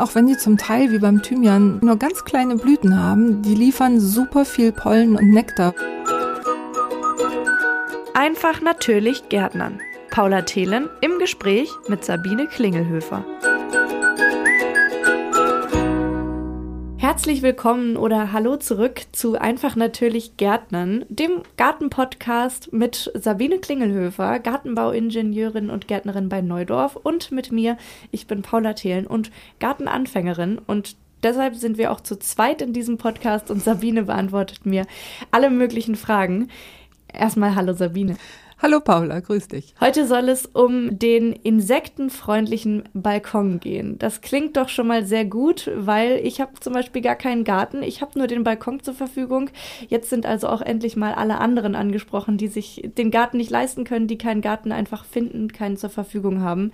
auch wenn die zum Teil wie beim Thymian nur ganz kleine Blüten haben, die liefern super viel Pollen und Nektar. Einfach natürlich Gärtnern. Paula Thelen im Gespräch mit Sabine Klingelhöfer. Herzlich willkommen oder hallo zurück zu Einfach natürlich Gärtnern, dem Gartenpodcast mit Sabine Klingelhöfer, Gartenbauingenieurin und Gärtnerin bei Neudorf und mit mir, ich bin Paula Thelen und Gartenanfängerin und deshalb sind wir auch zu zweit in diesem Podcast und Sabine beantwortet mir alle möglichen Fragen. Erstmal hallo Sabine. Hallo Paula, grüß dich. Heute soll es um den insektenfreundlichen Balkon gehen. Das klingt doch schon mal sehr gut, weil ich habe zum Beispiel gar keinen Garten. Ich habe nur den Balkon zur Verfügung. Jetzt sind also auch endlich mal alle anderen angesprochen, die sich den Garten nicht leisten können, die keinen Garten einfach finden, keinen zur Verfügung haben.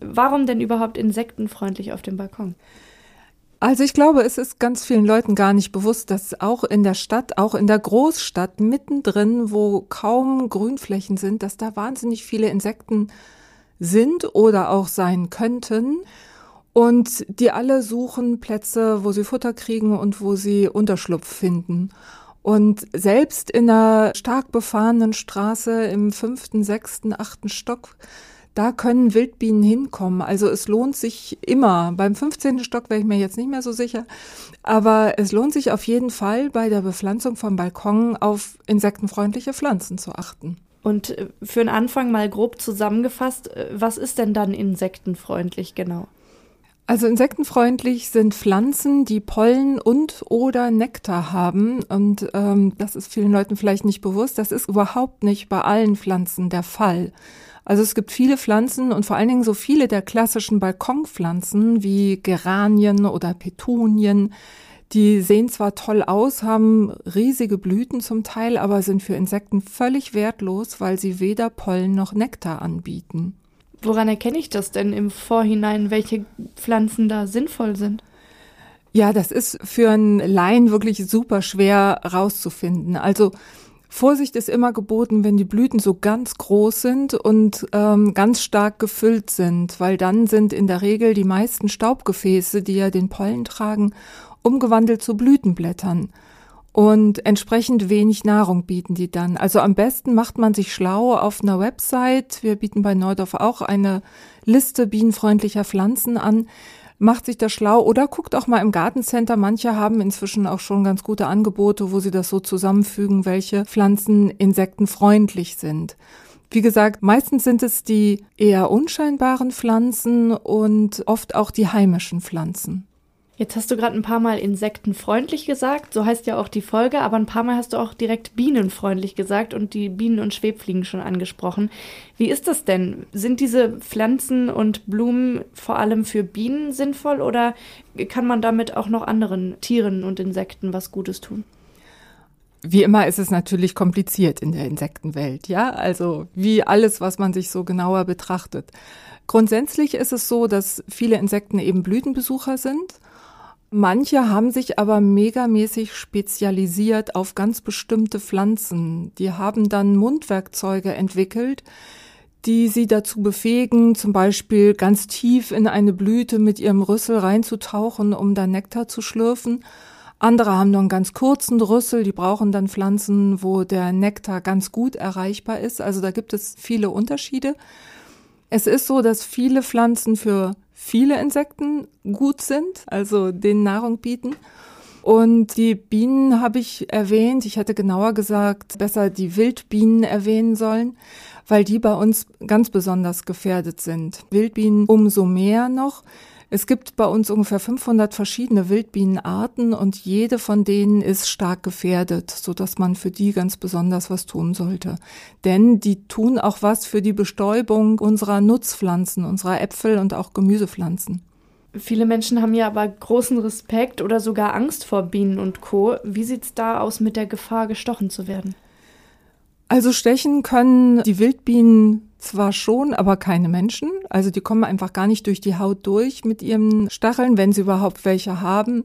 Warum denn überhaupt insektenfreundlich auf dem Balkon? Also ich glaube, es ist ganz vielen Leuten gar nicht bewusst, dass auch in der Stadt, auch in der Großstadt, mittendrin, wo kaum Grünflächen sind, dass da wahnsinnig viele Insekten sind oder auch sein könnten. Und die alle suchen Plätze, wo sie Futter kriegen und wo sie Unterschlupf finden. Und selbst in einer stark befahrenen Straße im fünften, sechsten, achten Stock da können Wildbienen hinkommen. Also es lohnt sich immer. Beim 15. Stock wäre ich mir jetzt nicht mehr so sicher. Aber es lohnt sich auf jeden Fall bei der Bepflanzung vom Balkon auf insektenfreundliche Pflanzen zu achten. Und äh, für den Anfang mal grob zusammengefasst, äh, was ist denn dann insektenfreundlich genau? Also insektenfreundlich sind Pflanzen, die Pollen und oder Nektar haben. Und ähm, das ist vielen Leuten vielleicht nicht bewusst. Das ist überhaupt nicht bei allen Pflanzen der Fall. Also es gibt viele Pflanzen und vor allen Dingen so viele der klassischen Balkonpflanzen wie Geranien oder Petunien. Die sehen zwar toll aus, haben riesige Blüten zum Teil, aber sind für Insekten völlig wertlos, weil sie weder Pollen noch Nektar anbieten. Woran erkenne ich das denn im Vorhinein, welche Pflanzen da sinnvoll sind? Ja, das ist für einen Laien wirklich super schwer rauszufinden. Also Vorsicht ist immer geboten, wenn die Blüten so ganz groß sind und ähm, ganz stark gefüllt sind, weil dann sind in der Regel die meisten Staubgefäße, die ja den Pollen tragen, umgewandelt zu Blütenblättern. Und entsprechend wenig Nahrung bieten die dann. Also am besten macht man sich schlau auf einer Website. Wir bieten bei Neudorf auch eine Liste bienenfreundlicher Pflanzen an macht sich das schlau oder guckt auch mal im Gartencenter. Manche haben inzwischen auch schon ganz gute Angebote, wo sie das so zusammenfügen, welche Pflanzen insektenfreundlich sind. Wie gesagt, meistens sind es die eher unscheinbaren Pflanzen und oft auch die heimischen Pflanzen. Jetzt hast du gerade ein paar Mal insektenfreundlich gesagt, so heißt ja auch die Folge, aber ein paar Mal hast du auch direkt bienenfreundlich gesagt und die Bienen und Schwebfliegen schon angesprochen. Wie ist das denn? Sind diese Pflanzen und Blumen vor allem für Bienen sinnvoll oder kann man damit auch noch anderen Tieren und Insekten was Gutes tun? Wie immer ist es natürlich kompliziert in der Insektenwelt, ja? Also wie alles, was man sich so genauer betrachtet. Grundsätzlich ist es so, dass viele Insekten eben Blütenbesucher sind Manche haben sich aber megamäßig spezialisiert auf ganz bestimmte Pflanzen. Die haben dann Mundwerkzeuge entwickelt, die sie dazu befähigen, zum Beispiel ganz tief in eine Blüte mit ihrem Rüssel reinzutauchen, um da Nektar zu schlürfen. Andere haben nur einen ganz kurzen Rüssel, die brauchen dann Pflanzen, wo der Nektar ganz gut erreichbar ist. Also da gibt es viele Unterschiede. Es ist so, dass viele Pflanzen für viele Insekten gut sind, also denen Nahrung bieten. Und die Bienen habe ich erwähnt. Ich hätte genauer gesagt, besser die Wildbienen erwähnen sollen, weil die bei uns ganz besonders gefährdet sind. Wildbienen umso mehr noch. Es gibt bei uns ungefähr 500 verschiedene Wildbienenarten und jede von denen ist stark gefährdet, so dass man für die ganz besonders was tun sollte. Denn die tun auch was für die Bestäubung unserer Nutzpflanzen, unserer Äpfel und auch Gemüsepflanzen. Viele Menschen haben ja aber großen Respekt oder sogar Angst vor Bienen und Co. Wie sieht's da aus mit der Gefahr, gestochen zu werden? Also stechen können die Wildbienen zwar schon, aber keine Menschen. Also die kommen einfach gar nicht durch die Haut durch mit ihren Stacheln, wenn sie überhaupt welche haben.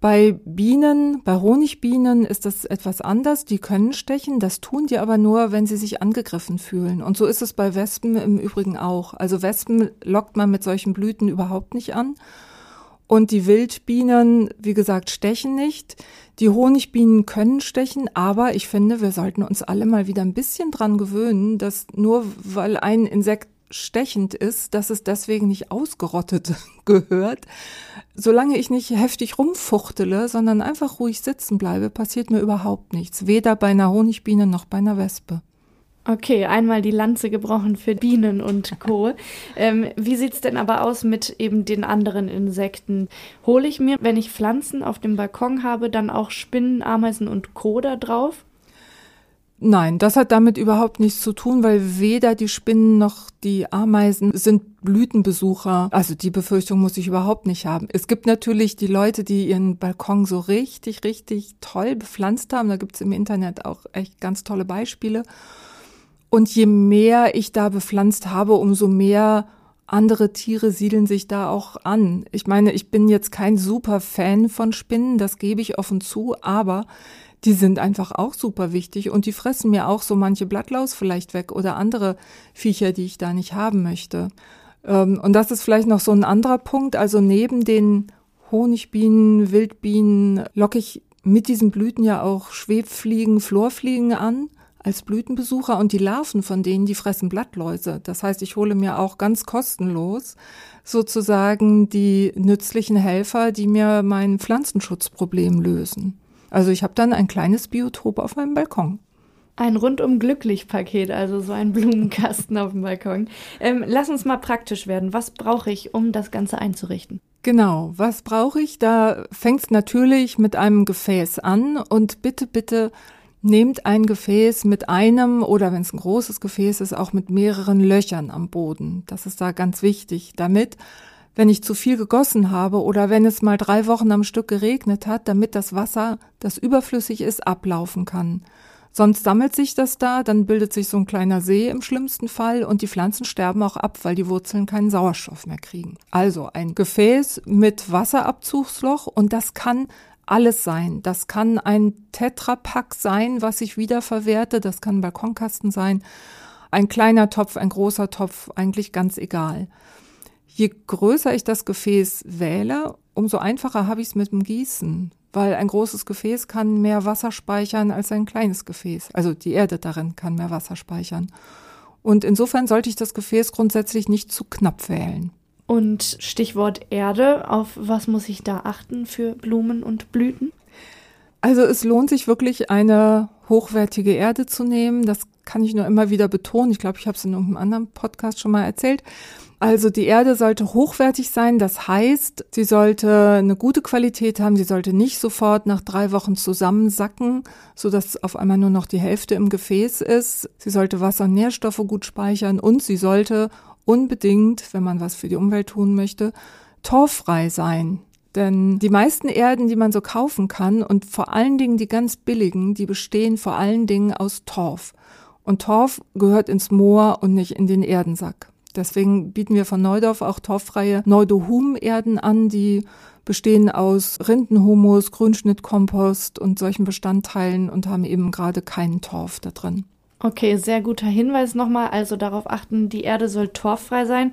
Bei Bienen, bei Honigbienen ist das etwas anders. Die können stechen, das tun die aber nur, wenn sie sich angegriffen fühlen. Und so ist es bei Wespen im Übrigen auch. Also Wespen lockt man mit solchen Blüten überhaupt nicht an. Und die Wildbienen, wie gesagt, stechen nicht. Die Honigbienen können stechen, aber ich finde, wir sollten uns alle mal wieder ein bisschen dran gewöhnen, dass nur weil ein Insekt stechend ist, dass es deswegen nicht ausgerottet gehört. Solange ich nicht heftig rumfuchtele, sondern einfach ruhig sitzen bleibe, passiert mir überhaupt nichts. Weder bei einer Honigbiene noch bei einer Wespe. Okay, einmal die Lanze gebrochen für Bienen und Co. ähm, wie sieht's denn aber aus mit eben den anderen Insekten? Hole ich mir, wenn ich Pflanzen auf dem Balkon habe, dann auch Spinnen, Ameisen und Co. da drauf? Nein, das hat damit überhaupt nichts zu tun, weil weder die Spinnen noch die Ameisen sind Blütenbesucher. Also die Befürchtung muss ich überhaupt nicht haben. Es gibt natürlich die Leute, die ihren Balkon so richtig, richtig toll bepflanzt haben. Da gibt's im Internet auch echt ganz tolle Beispiele. Und je mehr ich da bepflanzt habe, umso mehr andere Tiere siedeln sich da auch an. Ich meine, ich bin jetzt kein super Fan von Spinnen, das gebe ich offen zu, aber die sind einfach auch super wichtig und die fressen mir auch so manche Blattlaus vielleicht weg oder andere Viecher, die ich da nicht haben möchte. Ähm, und das ist vielleicht noch so ein anderer Punkt. Also neben den Honigbienen, Wildbienen locke ich mit diesen Blüten ja auch Schwebfliegen, Florfliegen an als Blütenbesucher und die Larven von denen, die fressen Blattläuse. Das heißt, ich hole mir auch ganz kostenlos sozusagen die nützlichen Helfer, die mir mein Pflanzenschutzproblem lösen. Also ich habe dann ein kleines Biotop auf meinem Balkon. Ein rundum glücklich Paket, also so ein Blumenkasten auf dem Balkon. Ähm, lass uns mal praktisch werden. Was brauche ich, um das Ganze einzurichten? Genau, was brauche ich? Da fängt es natürlich mit einem Gefäß an und bitte, bitte Nehmt ein Gefäß mit einem oder wenn es ein großes Gefäß ist, auch mit mehreren Löchern am Boden. Das ist da ganz wichtig, damit, wenn ich zu viel gegossen habe oder wenn es mal drei Wochen am Stück geregnet hat, damit das Wasser, das überflüssig ist, ablaufen kann. Sonst sammelt sich das da, dann bildet sich so ein kleiner See im schlimmsten Fall und die Pflanzen sterben auch ab, weil die Wurzeln keinen Sauerstoff mehr kriegen. Also ein Gefäß mit Wasserabzugsloch und das kann alles sein. Das kann ein Tetrapack sein, was ich wiederverwerte. Das kann ein Balkonkasten sein. Ein kleiner Topf, ein großer Topf, eigentlich ganz egal. Je größer ich das Gefäß wähle, umso einfacher habe ich es mit dem Gießen, weil ein großes Gefäß kann mehr Wasser speichern als ein kleines Gefäß. Also die Erde darin kann mehr Wasser speichern. Und insofern sollte ich das Gefäß grundsätzlich nicht zu knapp wählen. Und Stichwort Erde, auf was muss ich da achten für Blumen und Blüten? Also es lohnt sich wirklich eine hochwertige Erde zu nehmen. Das kann ich nur immer wieder betonen. Ich glaube, ich habe es in irgendeinem anderen Podcast schon mal erzählt. Also die Erde sollte hochwertig sein. Das heißt, sie sollte eine gute Qualität haben. Sie sollte nicht sofort nach drei Wochen zusammensacken, so dass auf einmal nur noch die Hälfte im Gefäß ist. Sie sollte Wasser und Nährstoffe gut speichern und sie sollte unbedingt, wenn man was für die Umwelt tun möchte, torffrei sein. Denn die meisten Erden, die man so kaufen kann und vor allen Dingen die ganz billigen, die bestehen vor allen Dingen aus Torf. Und Torf gehört ins Moor und nicht in den Erdensack. Deswegen bieten wir von Neudorf auch torffreie Neudohum-Erden an, die bestehen aus Rindenhumus, Grünschnittkompost und solchen Bestandteilen und haben eben gerade keinen Torf da drin. Okay, sehr guter Hinweis nochmal. Also darauf achten, die Erde soll torffrei sein.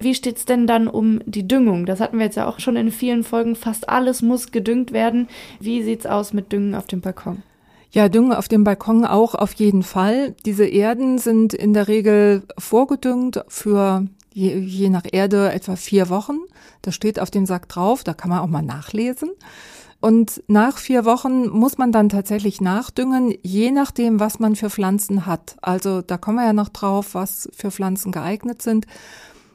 Wie steht's denn dann um die Düngung? Das hatten wir jetzt ja auch schon in vielen Folgen. Fast alles muss gedüngt werden. Wie sieht's aus mit Düngen auf dem Balkon? Ja, Düngen auf dem Balkon auch auf jeden Fall. Diese Erden sind in der Regel vorgedüngt für je, je nach Erde etwa vier Wochen. Das steht auf dem Sack drauf, da kann man auch mal nachlesen. Und nach vier Wochen muss man dann tatsächlich nachdüngen, je nachdem, was man für Pflanzen hat. Also da kommen wir ja noch drauf, was für Pflanzen geeignet sind.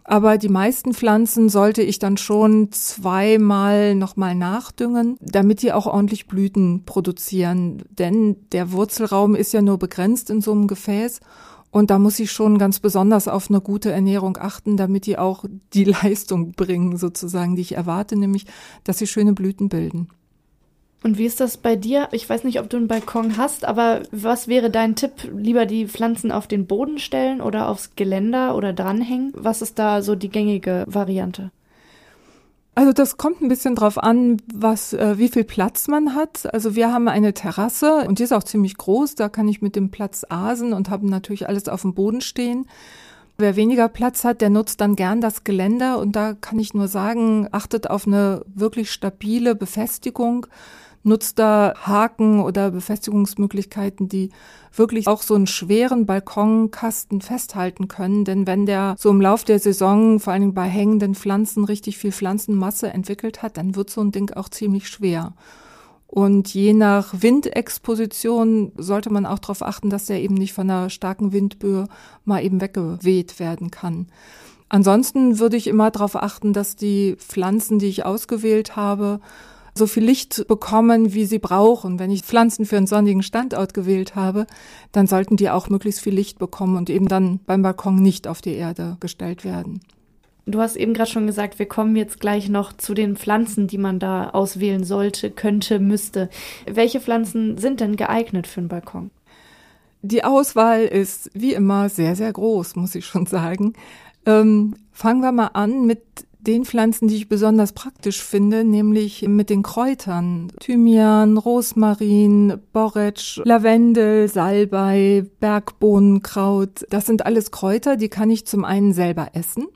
Aber die meisten Pflanzen sollte ich dann schon zweimal nochmal nachdüngen, damit die auch ordentlich Blüten produzieren. Denn der Wurzelraum ist ja nur begrenzt in so einem Gefäß. Und da muss ich schon ganz besonders auf eine gute Ernährung achten, damit die auch die Leistung bringen, sozusagen, die ich erwarte, nämlich, dass sie schöne Blüten bilden. Und wie ist das bei dir? Ich weiß nicht, ob du einen Balkon hast, aber was wäre dein Tipp? Lieber die Pflanzen auf den Boden stellen oder aufs Geländer oder dranhängen? Was ist da so die gängige Variante? Also das kommt ein bisschen drauf an, was, äh, wie viel Platz man hat. Also wir haben eine Terrasse und die ist auch ziemlich groß. Da kann ich mit dem Platz asen und habe natürlich alles auf dem Boden stehen. Wer weniger Platz hat, der nutzt dann gern das Geländer und da kann ich nur sagen, achtet auf eine wirklich stabile Befestigung nutzt da Haken oder Befestigungsmöglichkeiten, die wirklich auch so einen schweren Balkonkasten festhalten können. Denn wenn der so im Lauf der Saison, vor Dingen bei hängenden Pflanzen, richtig viel Pflanzenmasse entwickelt hat, dann wird so ein Ding auch ziemlich schwer. Und je nach Windexposition sollte man auch darauf achten, dass der eben nicht von einer starken Windböe mal eben weggeweht werden kann. Ansonsten würde ich immer darauf achten, dass die Pflanzen, die ich ausgewählt habe, so viel Licht bekommen, wie sie brauchen. Wenn ich Pflanzen für einen sonnigen Standort gewählt habe, dann sollten die auch möglichst viel Licht bekommen und eben dann beim Balkon nicht auf die Erde gestellt werden. Du hast eben gerade schon gesagt, wir kommen jetzt gleich noch zu den Pflanzen, die man da auswählen sollte, könnte, müsste. Welche Pflanzen sind denn geeignet für einen Balkon? Die Auswahl ist wie immer sehr, sehr groß, muss ich schon sagen. Ähm, fangen wir mal an mit den Pflanzen, die ich besonders praktisch finde, nämlich mit den Kräutern. Thymian, Rosmarin, Borretsch, Lavendel, Salbei, Bergbohnenkraut. Das sind alles Kräuter, die kann ich zum einen selber essen.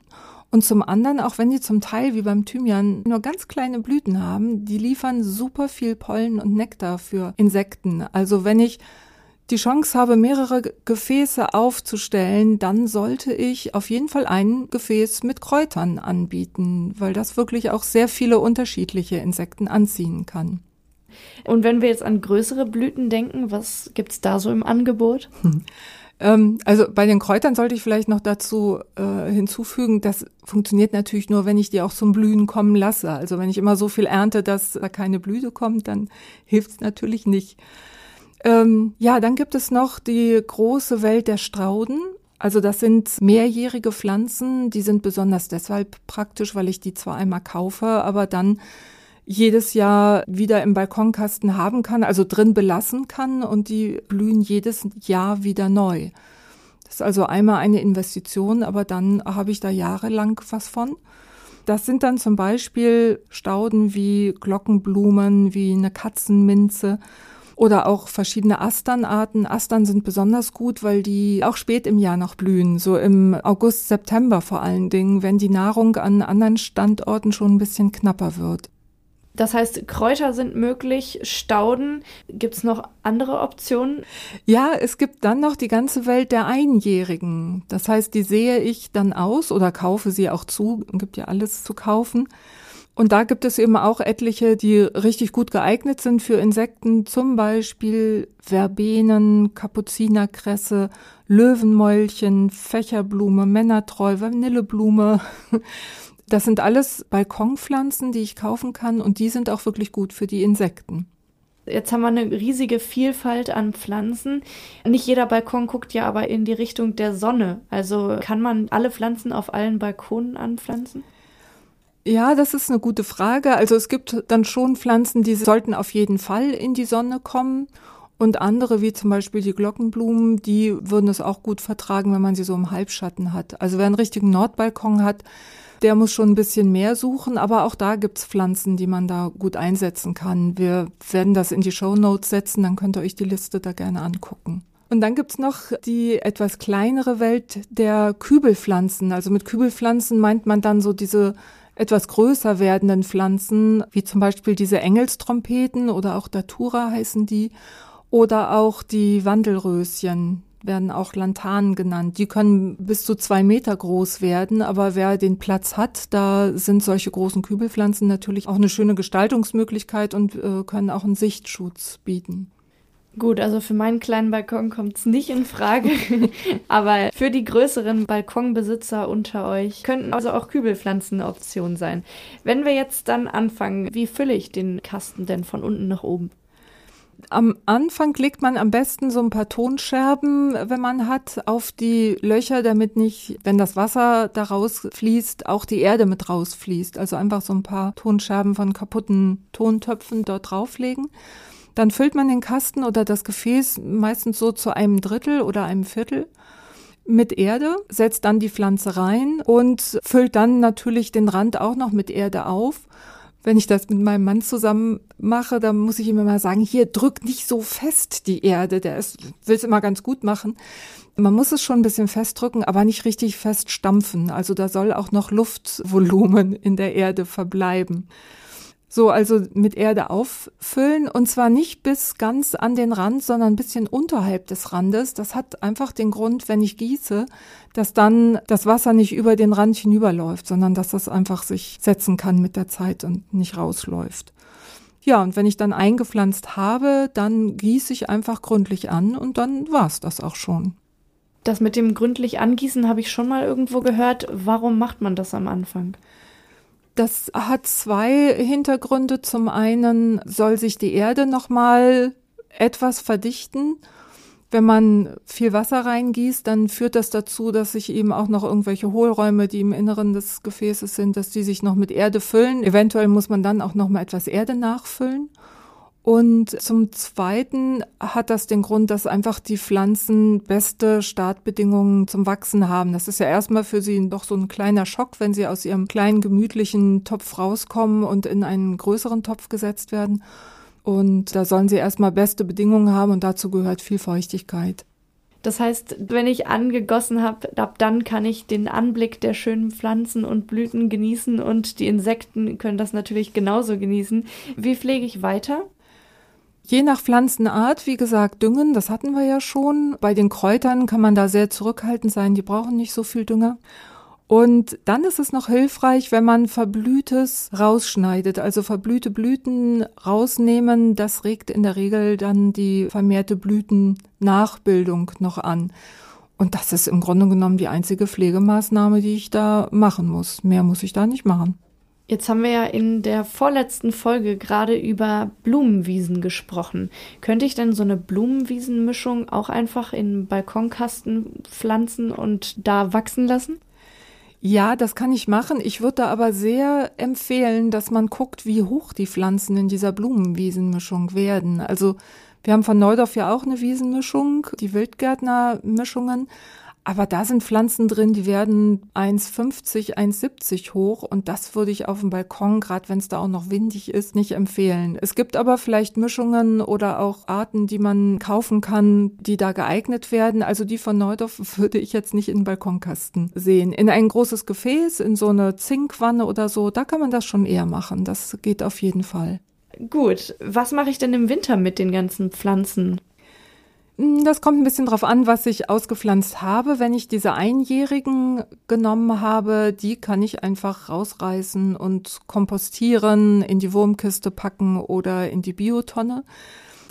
Und zum anderen, auch wenn die zum Teil wie beim Thymian nur ganz kleine Blüten haben, die liefern super viel Pollen und Nektar für Insekten. Also wenn ich die Chance habe, mehrere Gefäße aufzustellen, dann sollte ich auf jeden Fall ein Gefäß mit Kräutern anbieten, weil das wirklich auch sehr viele unterschiedliche Insekten anziehen kann. Und wenn wir jetzt an größere Blüten denken, was gibt's da so im Angebot? Ähm, also bei den Kräutern sollte ich vielleicht noch dazu äh, hinzufügen, das funktioniert natürlich nur, wenn ich die auch zum Blühen kommen lasse. Also wenn ich immer so viel ernte, dass da keine Blüte kommt, dann hilft's natürlich nicht. Ähm, ja, dann gibt es noch die große Welt der Strauden. Also das sind mehrjährige Pflanzen, die sind besonders deshalb praktisch, weil ich die zwar einmal kaufe, aber dann jedes Jahr wieder im Balkonkasten haben kann, also drin belassen kann und die blühen jedes Jahr wieder neu. Das ist also einmal eine Investition, aber dann habe ich da jahrelang was von. Das sind dann zum Beispiel Stauden wie Glockenblumen, wie eine Katzenminze oder auch verschiedene Asternarten. Astern sind besonders gut, weil die auch spät im Jahr noch blühen, so im August, September vor allen Dingen, wenn die Nahrung an anderen Standorten schon ein bisschen knapper wird. Das heißt, Kräuter sind möglich, Stauden. Gibt es noch andere Optionen? Ja, es gibt dann noch die ganze Welt der Einjährigen. Das heißt, die sehe ich dann aus oder kaufe sie auch zu. Gibt ja alles zu kaufen. Und da gibt es eben auch etliche, die richtig gut geeignet sind für Insekten, zum Beispiel Verbenen, Kapuzinerkresse, Löwenmäulchen, Fächerblume, Männertreu, Vanilleblume. Das sind alles Balkonpflanzen, die ich kaufen kann und die sind auch wirklich gut für die Insekten. Jetzt haben wir eine riesige Vielfalt an Pflanzen. Nicht jeder Balkon guckt ja aber in die Richtung der Sonne. Also kann man alle Pflanzen auf allen Balkonen anpflanzen? Ja, das ist eine gute Frage. Also es gibt dann schon Pflanzen, die sollten auf jeden Fall in die Sonne kommen. Und andere, wie zum Beispiel die Glockenblumen, die würden es auch gut vertragen, wenn man sie so im Halbschatten hat. Also wer einen richtigen Nordbalkon hat, der muss schon ein bisschen mehr suchen, aber auch da gibt's Pflanzen, die man da gut einsetzen kann. Wir werden das in die Show Notes setzen, dann könnt ihr euch die Liste da gerne angucken. Und dann gibt's noch die etwas kleinere Welt der Kübelpflanzen. Also mit Kübelpflanzen meint man dann so diese etwas größer werdenden Pflanzen, wie zum Beispiel diese Engelstrompeten oder auch Datura heißen die, oder auch die Wandelröschen werden auch Lantanen genannt. Die können bis zu zwei Meter groß werden, aber wer den Platz hat, da sind solche großen Kübelpflanzen natürlich auch eine schöne Gestaltungsmöglichkeit und äh, können auch einen Sichtschutz bieten. Gut, also für meinen kleinen Balkon kommt es nicht in Frage. Aber für die größeren Balkonbesitzer unter euch könnten also auch Kübelpflanzen eine Option sein. Wenn wir jetzt dann anfangen, wie fülle ich den Kasten denn von unten nach oben? Am Anfang legt man am besten so ein paar Tonscherben, wenn man hat, auf die Löcher, damit nicht, wenn das Wasser da rausfließt, auch die Erde mit rausfließt. Also einfach so ein paar Tonscherben von kaputten Tontöpfen dort drauflegen. Dann füllt man den Kasten oder das Gefäß meistens so zu einem Drittel oder einem Viertel mit Erde, setzt dann die Pflanze rein und füllt dann natürlich den Rand auch noch mit Erde auf. Wenn ich das mit meinem Mann zusammen mache, dann muss ich ihm immer sagen, hier drück nicht so fest die Erde, der will es immer ganz gut machen. Man muss es schon ein bisschen festdrücken, aber nicht richtig feststampfen. Also da soll auch noch Luftvolumen in der Erde verbleiben. So, also mit Erde auffüllen und zwar nicht bis ganz an den Rand, sondern ein bisschen unterhalb des Randes. Das hat einfach den Grund, wenn ich gieße, dass dann das Wasser nicht über den Rand hinüberläuft, sondern dass das einfach sich setzen kann mit der Zeit und nicht rausläuft. Ja, und wenn ich dann eingepflanzt habe, dann gieße ich einfach gründlich an und dann war's das auch schon. Das mit dem gründlich angießen habe ich schon mal irgendwo gehört. Warum macht man das am Anfang? Das hat zwei Hintergründe. Zum einen soll sich die Erde nochmal etwas verdichten. Wenn man viel Wasser reingießt, dann führt das dazu, dass sich eben auch noch irgendwelche Hohlräume, die im Inneren des Gefäßes sind, dass die sich noch mit Erde füllen. Eventuell muss man dann auch noch mal etwas Erde nachfüllen. Und zum Zweiten hat das den Grund, dass einfach die Pflanzen beste Startbedingungen zum Wachsen haben. Das ist ja erstmal für sie doch so ein kleiner Schock, wenn sie aus ihrem kleinen gemütlichen Topf rauskommen und in einen größeren Topf gesetzt werden. Und da sollen sie erstmal beste Bedingungen haben und dazu gehört viel Feuchtigkeit. Das heißt, wenn ich angegossen habe, ab dann kann ich den Anblick der schönen Pflanzen und Blüten genießen und die Insekten können das natürlich genauso genießen. Wie pflege ich weiter? Je nach Pflanzenart, wie gesagt, düngen, das hatten wir ja schon. Bei den Kräutern kann man da sehr zurückhaltend sein, die brauchen nicht so viel Dünger. Und dann ist es noch hilfreich, wenn man Verblühtes rausschneidet, also verblühte Blüten rausnehmen. Das regt in der Regel dann die vermehrte Blütennachbildung noch an. Und das ist im Grunde genommen die einzige Pflegemaßnahme, die ich da machen muss. Mehr muss ich da nicht machen. Jetzt haben wir ja in der vorletzten Folge gerade über Blumenwiesen gesprochen. Könnte ich denn so eine Blumenwiesenmischung auch einfach in Balkonkasten pflanzen und da wachsen lassen? Ja, das kann ich machen. Ich würde da aber sehr empfehlen, dass man guckt, wie hoch die Pflanzen in dieser Blumenwiesenmischung werden. Also wir haben von Neudorf ja auch eine Wiesenmischung, die Wildgärtnermischungen. Aber da sind Pflanzen drin, die werden 1,50, 1,70 hoch und das würde ich auf dem Balkon, gerade wenn es da auch noch windig ist, nicht empfehlen. Es gibt aber vielleicht Mischungen oder auch Arten, die man kaufen kann, die da geeignet werden. Also die von Neudorf würde ich jetzt nicht in den Balkonkasten sehen. In ein großes Gefäß, in so eine Zinkwanne oder so, da kann man das schon eher machen. Das geht auf jeden Fall. Gut, was mache ich denn im Winter mit den ganzen Pflanzen? Hm, das kommt ein bisschen drauf an, was ich ausgepflanzt habe. Wenn ich diese einjährigen genommen habe, die kann ich einfach rausreißen und kompostieren, in die Wurmkiste packen oder in die Biotonne.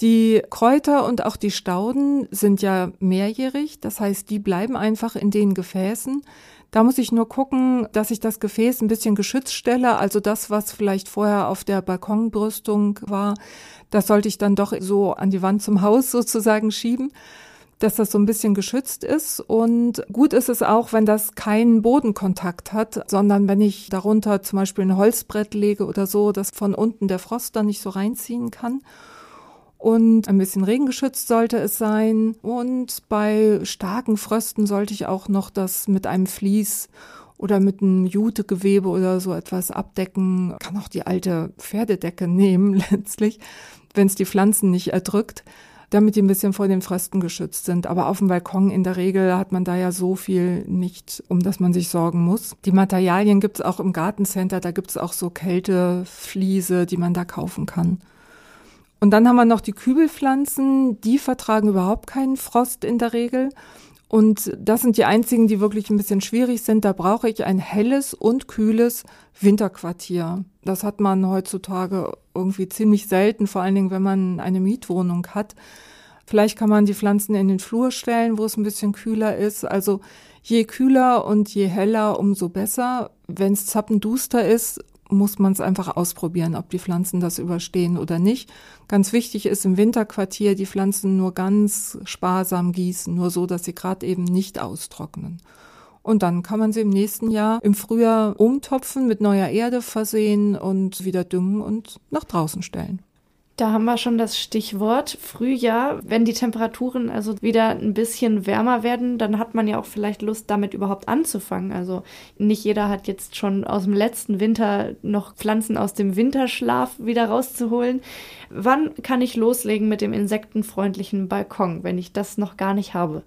Die Kräuter und auch die Stauden sind ja mehrjährig, das heißt, die bleiben einfach in den Gefäßen. Da muss ich nur gucken, dass ich das Gefäß ein bisschen geschützt stelle, also das, was vielleicht vorher auf der Balkonbrüstung war, das sollte ich dann doch so an die Wand zum Haus sozusagen schieben dass das so ein bisschen geschützt ist. Und gut ist es auch, wenn das keinen Bodenkontakt hat, sondern wenn ich darunter zum Beispiel ein Holzbrett lege oder so, dass von unten der Frost dann nicht so reinziehen kann. Und ein bisschen regengeschützt sollte es sein. Und bei starken Frösten sollte ich auch noch das mit einem Vlies oder mit einem Jutegewebe oder so etwas abdecken. Kann auch die alte Pferdedecke nehmen letztlich, wenn es die Pflanzen nicht erdrückt, damit die ein bisschen vor den Frösten geschützt sind. Aber auf dem Balkon in der Regel hat man da ja so viel nicht, um das man sich sorgen muss. Die Materialien gibt's auch im Gartencenter, da gibt's auch so Kältefliese, die man da kaufen kann. Und dann haben wir noch die Kübelpflanzen, die vertragen überhaupt keinen Frost in der Regel. Und das sind die einzigen, die wirklich ein bisschen schwierig sind. Da brauche ich ein helles und kühles Winterquartier. Das hat man heutzutage irgendwie ziemlich selten, vor allen Dingen, wenn man eine Mietwohnung hat. Vielleicht kann man die Pflanzen in den Flur stellen, wo es ein bisschen kühler ist. Also je kühler und je heller, umso besser. Wenn es zappenduster ist, muss man es einfach ausprobieren, ob die Pflanzen das überstehen oder nicht. Ganz wichtig ist im Winterquartier die Pflanzen nur ganz sparsam gießen, nur so, dass sie gerade eben nicht austrocknen. Und dann kann man sie im nächsten Jahr im Frühjahr umtopfen, mit neuer Erde versehen und wieder düngen und nach draußen stellen. Da haben wir schon das Stichwort Frühjahr. Wenn die Temperaturen also wieder ein bisschen wärmer werden, dann hat man ja auch vielleicht Lust, damit überhaupt anzufangen. Also nicht jeder hat jetzt schon aus dem letzten Winter noch Pflanzen aus dem Winterschlaf wieder rauszuholen. Wann kann ich loslegen mit dem insektenfreundlichen Balkon, wenn ich das noch gar nicht habe?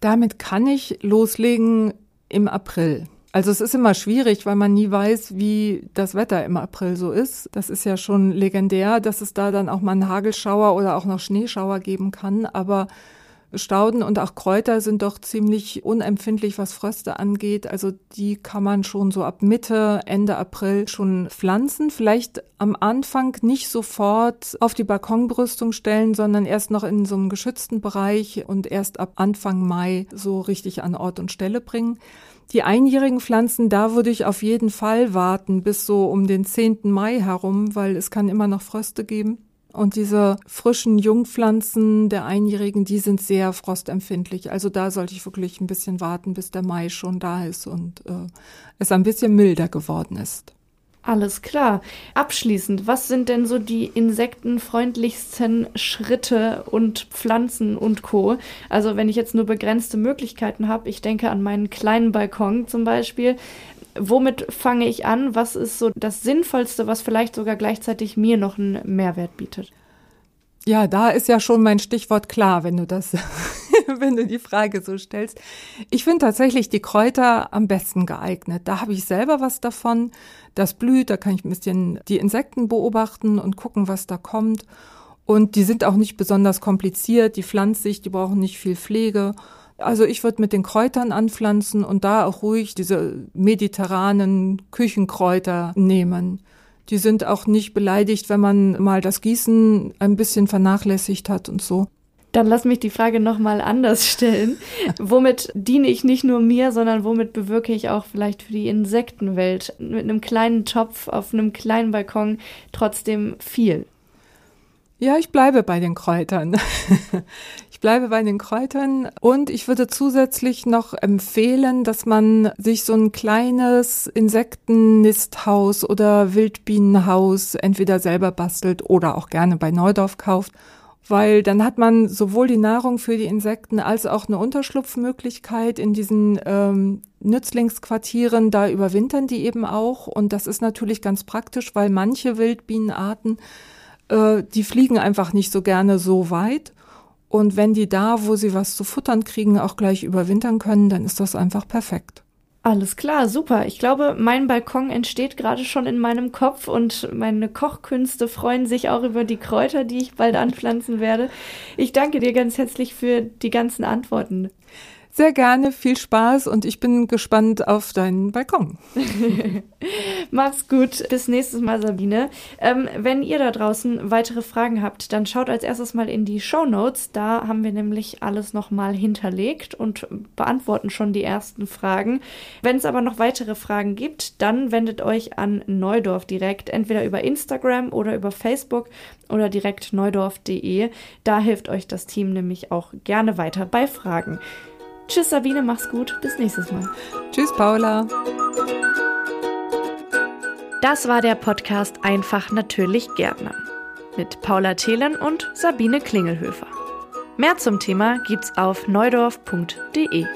Damit kann ich loslegen im April. Also es ist immer schwierig, weil man nie weiß, wie das Wetter im April so ist. Das ist ja schon legendär, dass es da dann auch mal einen Hagelschauer oder auch noch Schneeschauer geben kann. Aber Stauden und auch Kräuter sind doch ziemlich unempfindlich, was Fröste angeht. Also die kann man schon so ab Mitte, Ende April schon pflanzen. Vielleicht am Anfang nicht sofort auf die Balkonbrüstung stellen, sondern erst noch in so einem geschützten Bereich und erst ab Anfang Mai so richtig an Ort und Stelle bringen. Die einjährigen Pflanzen, da würde ich auf jeden Fall warten bis so um den 10. Mai herum, weil es kann immer noch Fröste geben. Und diese frischen Jungpflanzen der Einjährigen, die sind sehr frostempfindlich. Also da sollte ich wirklich ein bisschen warten, bis der Mai schon da ist und äh, es ein bisschen milder geworden ist. Alles klar. Abschließend, was sind denn so die insektenfreundlichsten Schritte und Pflanzen und Co? Also wenn ich jetzt nur begrenzte Möglichkeiten habe, ich denke an meinen kleinen Balkon zum Beispiel, womit fange ich an? Was ist so das Sinnvollste, was vielleicht sogar gleichzeitig mir noch einen Mehrwert bietet? Ja, da ist ja schon mein Stichwort klar, wenn du das, wenn du die Frage so stellst. Ich finde tatsächlich die Kräuter am besten geeignet. Da habe ich selber was davon. Das blüht, da kann ich ein bisschen die Insekten beobachten und gucken, was da kommt. Und die sind auch nicht besonders kompliziert, die pflanzig, die brauchen nicht viel Pflege. Also ich würde mit den Kräutern anpflanzen und da auch ruhig diese mediterranen Küchenkräuter nehmen. Die sind auch nicht beleidigt, wenn man mal das Gießen ein bisschen vernachlässigt hat und so. Dann lass mich die Frage nochmal anders stellen. womit diene ich nicht nur mir, sondern womit bewirke ich auch vielleicht für die Insektenwelt mit einem kleinen Topf auf einem kleinen Balkon trotzdem viel? Ja, ich bleibe bei den Kräutern. Ich bleibe bei den Kräutern und ich würde zusätzlich noch empfehlen, dass man sich so ein kleines Insektennisthaus oder Wildbienenhaus entweder selber bastelt oder auch gerne bei Neudorf kauft weil dann hat man sowohl die Nahrung für die Insekten als auch eine Unterschlupfmöglichkeit in diesen ähm, Nützlingsquartieren. Da überwintern die eben auch und das ist natürlich ganz praktisch, weil manche Wildbienenarten, äh, die fliegen einfach nicht so gerne so weit und wenn die da, wo sie was zu futtern kriegen, auch gleich überwintern können, dann ist das einfach perfekt. Alles klar, super. Ich glaube, mein Balkon entsteht gerade schon in meinem Kopf und meine Kochkünste freuen sich auch über die Kräuter, die ich bald anpflanzen werde. Ich danke dir ganz herzlich für die ganzen Antworten. Sehr gerne, viel Spaß und ich bin gespannt auf deinen Balkon. Mach's gut, bis nächstes Mal, Sabine. Ähm, wenn ihr da draußen weitere Fragen habt, dann schaut als erstes mal in die Show Notes. Da haben wir nämlich alles nochmal hinterlegt und beantworten schon die ersten Fragen. Wenn es aber noch weitere Fragen gibt, dann wendet euch an Neudorf direkt, entweder über Instagram oder über Facebook oder direkt neudorf.de. Da hilft euch das Team nämlich auch gerne weiter bei Fragen. Tschüss Sabine, mach's gut, bis nächstes Mal. Tschüss Paula. Das war der Podcast Einfach natürlich Gärtnern mit Paula Thelen und Sabine Klingelhöfer. Mehr zum Thema gibt's auf neudorf.de.